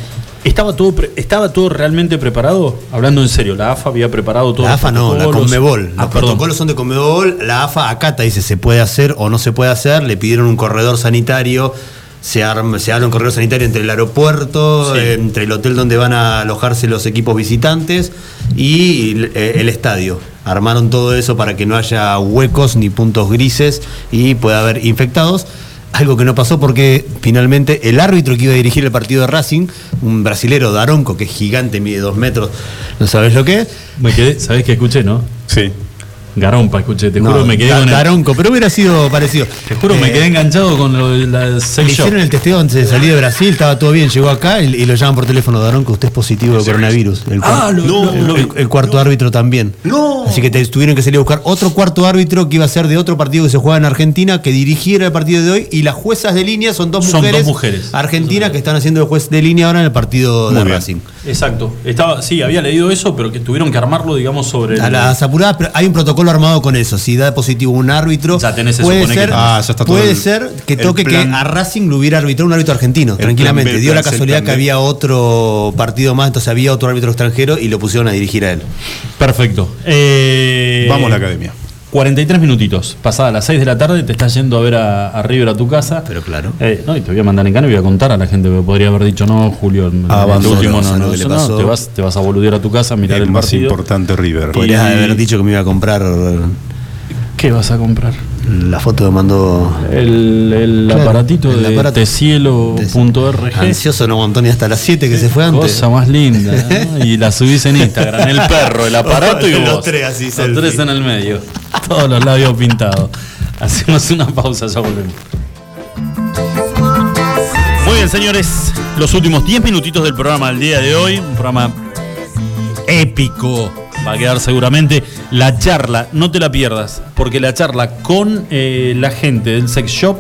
¿Estaba, todo pre- ¿estaba todo realmente preparado? Hablando en serio, la AFA había preparado todo. La AFA no, la Conmebol. Ah, Los perdón. protocolos son de Conmebol, la AFA acata, dice se puede hacer o no se puede hacer, le pidieron un corredor sanitario, se arma, se arma un corredor sanitario entre el aeropuerto, Sí. eh, entre el hotel donde van a alojarse los equipos visitantes y el, eh, el estadio. Armaron todo eso para que no haya huecos ni puntos grises y pueda haber infectados. Algo que no pasó porque finalmente el árbitro que iba a dirigir el partido de Racing, un brasilero Daronco, que es gigante, mide dos metros, no sabes lo que es, Me quedé, ¿sabés qué escuché, no? Sí. Garompa, escuché, te No, juro me quedé con el- Daronco, pero hubiera sido parecido. Te juro, me Eh, quedé enganchado con lo de la Le sex shop. hicieron el testeo antes de salir de Brasil, estaba todo bien, llegó acá y, y lo llaman por teléfono, Daronco, usted es positivo de coronavirus. El, Ah, lo- lo- el- lo- el- el cuarto árbitro también. No. Así que te, tuvieron que salir a buscar otro cuarto árbitro que iba a ser de otro partido que se juega en Argentina, que dirigiera el partido de hoy. Y las juezas de línea son dos Son mujeres, dos mujeres. argentinas que están haciendo de juez de línea ahora en el partido de bien. Racing. Exacto. Estaba, sí, había leído eso, pero que tuvieron que armarlo, digamos, sobre el- A las apuradas, pero hay un protocolo armado con eso. Si da positivo un árbitro, Ya tenés, se puede que ser, tenés. Ah, ya está todo puede el- ser que toque plan. que a Racing lo hubiera arbitrado un árbitro argentino, tranquilamente. Dio la casualidad que había otro partido más, entonces había otro árbitro extranjero y lo pusieron a dirigir a él. Perfecto. Eh, Vamos a la academia. 43 minutitos. Pasada las 6 de la tarde, te estás yendo a ver a, a River a tu casa. Pero claro. Eh, no, y te voy a mandar en cana y voy a contar a la gente que podría haber dicho, no, Julio, el, el Abandono, último no, ¿sabes no, le no, pasó? te vas, te vas a boludear a tu casa a mirar El el, más partido. importante River. Podrías Y- haber dicho que me iba a comprar ¿Qué vas a comprar? La foto que mandó. El, el Claro, aparatito el de aparato. tecielo.rg. Ansioso no aguantó ni hasta las 7 que se fue antes. Cosa más linda. ¿no? Y la subís en Instagram. El perro, el aparato y Los vos. tres así, Los selfie. tres en el medio. Todos los labios pintados. Hacemos una pausa, ya volvemos. Muy bien, señores. Los últimos 10 minutitos del programa del día de hoy. Un programa épico. Va a quedar seguramente la charla. No te la pierdas. Porque la charla con eh, la gente del sex shop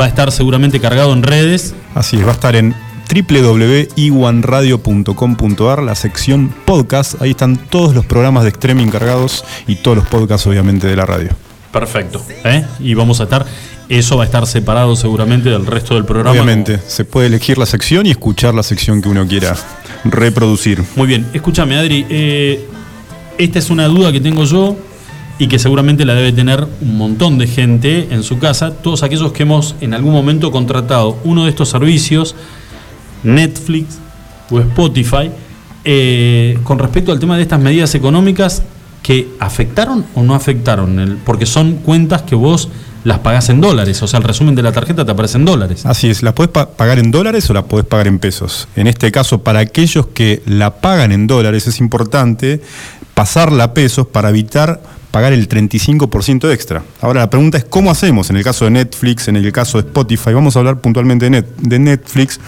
va a estar seguramente cargado en redes. Así es, va a estar en www.iwanradio.com.ar, la sección podcast. Ahí están todos los programas de Extreme cargados y todos los podcasts, obviamente, de la radio. Perfecto. ¿eh? Y vamos a estar, eso va a estar separado seguramente del resto del programa. Obviamente, se puede elegir la sección y escuchar la sección que uno quiera reproducir. Muy bien, escúchame Adri, eh, esta es una duda que tengo yo y que seguramente la debe tener un montón de gente en su casa, todos aquellos que hemos en algún momento contratado uno de estos servicios, Netflix o Spotify, eh, con respecto al tema de estas medidas económicas que afectaron o no afectaron, porque son cuentas que vos las pagás en dólares, o sea, el resumen de la tarjeta te aparece en dólares. Así es, ¿la podés pa- pagar en dólares o la podés pagar en pesos? En este caso, para aquellos que la pagan en dólares, es importante pasarla a pesos para evitar pagar el 35% extra. Ahora, la pregunta es, ¿cómo hacemos? En el caso de Netflix, en el caso de Spotify, vamos a hablar puntualmente de, Net- de Netflix.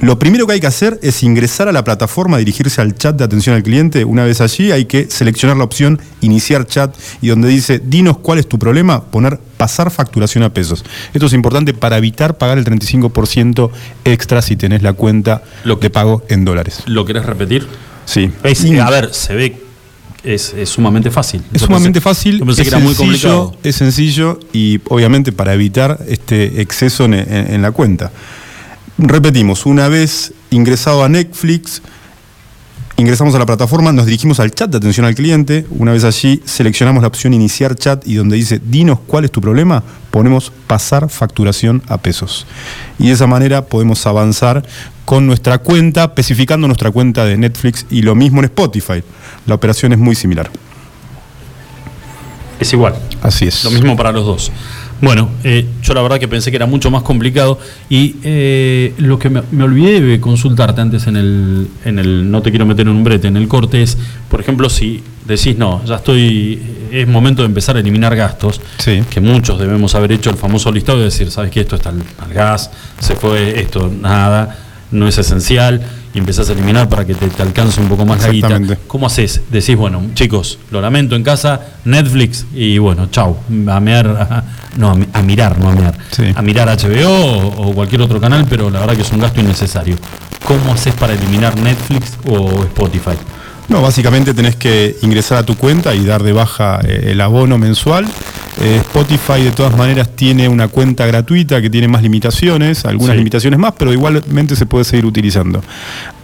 Lo primero que hay que hacer es ingresar a la plataforma, dirigirse al chat de atención al cliente. Una vez allí hay que seleccionar la opción iniciar chat y donde dice dinos cuál es tu problema, poner pasar facturación a pesos. Esto es importante para evitar pagar el 35% extra si tenés la cuenta Lo que- de pago en dólares. ¿Lo querés repetir? Sí. Es- a ver, se ve, es, es sumamente fácil. Es Yo sumamente pensé- fácil, yo pensé es, que era muy sencillo, complicado. es sencillo y obviamente para evitar este exceso en, en- en la cuenta. Repetimos, una vez ingresado a Netflix, ingresamos a la plataforma, nos dirigimos al chat de atención al cliente, una vez allí seleccionamos la opción iniciar chat y donde dice dinos cuál es tu problema, ponemos pasar facturación a pesos. Y de esa manera podemos avanzar con nuestra cuenta, especificando nuestra cuenta de Netflix y lo mismo en Spotify. La operación es muy similar. Es igual. Así es. Lo mismo para los dos. Bueno, eh, yo la verdad que pensé que era mucho más complicado y eh, lo que me, me olvidé de consultarte antes en el, en el, no te quiero meter en un brete, en el corte es, por ejemplo, si decís, no, ya estoy, es momento de empezar a eliminar gastos, Sí. que muchos debemos haber hecho el famoso listado de decir, sabes que esto está al, al gas, se fue, esto nada, no es esencial, y empezás a eliminar para que te, te alcance un poco más la guita. ¿Cómo haces? Decís, bueno, chicos, lo lamento en casa, Netflix, y bueno, chau, a mear, a- no, a, a mirar, no a mear, Sí. a mirar HBO o, o cualquier otro canal, pero la verdad que es un gasto innecesario. ¿Cómo haces para eliminar Netflix o Spotify? No, básicamente tenés que ingresar a tu cuenta y dar de baja eh, el abono mensual. Eh, Spotify de todas maneras tiene una cuenta gratuita que tiene más limitaciones, algunas Sí. limitaciones más, pero igualmente se puede seguir utilizando.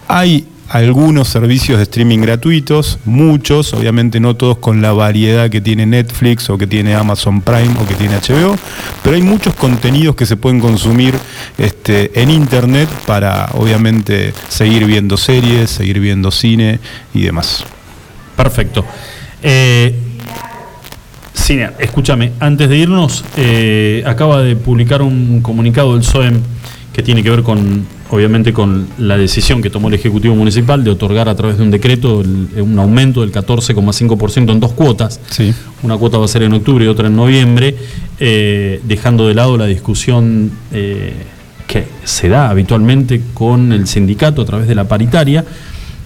Hay algunos servicios de streaming gratuitos, muchos, obviamente no todos con la variedad que tiene Netflix o que tiene Amazon Prime o que tiene HBO, pero hay muchos contenidos que se pueden consumir este, en internet para obviamente seguir viendo series, seguir viendo cine y demás. Perfecto. Eh, Escúchame, antes de irnos, eh, acaba de publicar un comunicado del SOEM que tiene que ver con, obviamente, con la decisión que tomó el Ejecutivo Municipal de otorgar a través de un decreto el- un aumento del 14,5% en dos cuotas. Sí. Una cuota va a ser en octubre y otra en noviembre, eh, dejando de lado la discusión eh, que se da habitualmente con el sindicato a través de la paritaria.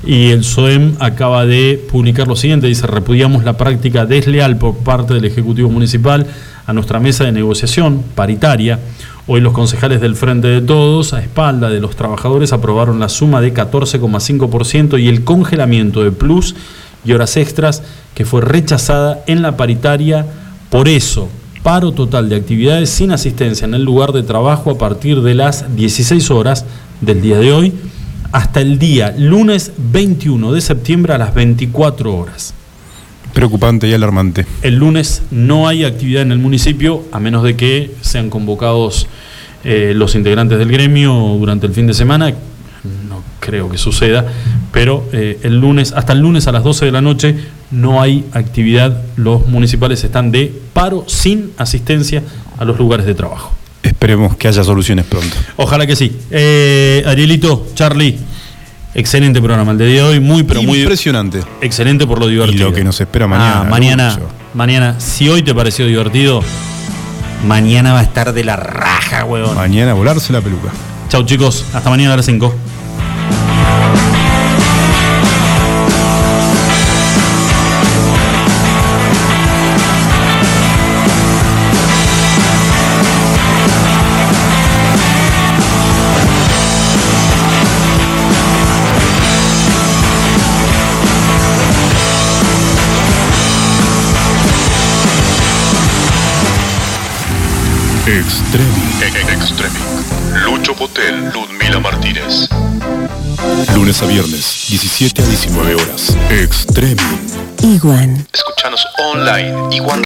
Y el SOEM acaba de publicar lo siguiente, dice, repudiamos la práctica desleal por parte del Ejecutivo Municipal a nuestra mesa de negociación paritaria. Hoy los concejales del Frente de Todos, a espalda de los trabajadores, aprobaron la suma de 14,5% y el congelamiento de plus y horas extras que fue rechazada en la paritaria. Por eso, paro total de actividades sin asistencia en el lugar de trabajo a partir de las 16 horas del día de hoy hasta el día lunes 21 de septiembre a las 24 horas. Preocupante y alarmante. El lunes no hay actividad en el municipio a menos de que sean convocados eh, los integrantes del gremio durante el fin de semana. No creo que suceda, pero eh, el lunes, hasta el lunes a las 12 de la noche no hay actividad. Los municipales están de paro sin asistencia a los lugares de trabajo. Esperemos que haya soluciones pronto. Ojalá que sí. Eh, Arielito, Charlie, excelente programa el de día de hoy, muy pero muy Impresionante. excelente por lo divertido. Y lo que nos espera mañana, Ah, mañana, mañana, si hoy te pareció divertido, mañana va a estar de la raja, huevón. Mañana volarse la peluca. Chau chicos, hasta mañana a las 5. Extreming. Extreming. Lucho Potel, Ludmila Martínez. Lunes a viernes, 17 a 19 horas. Extreming. Iguan. Escuchanos online. Igual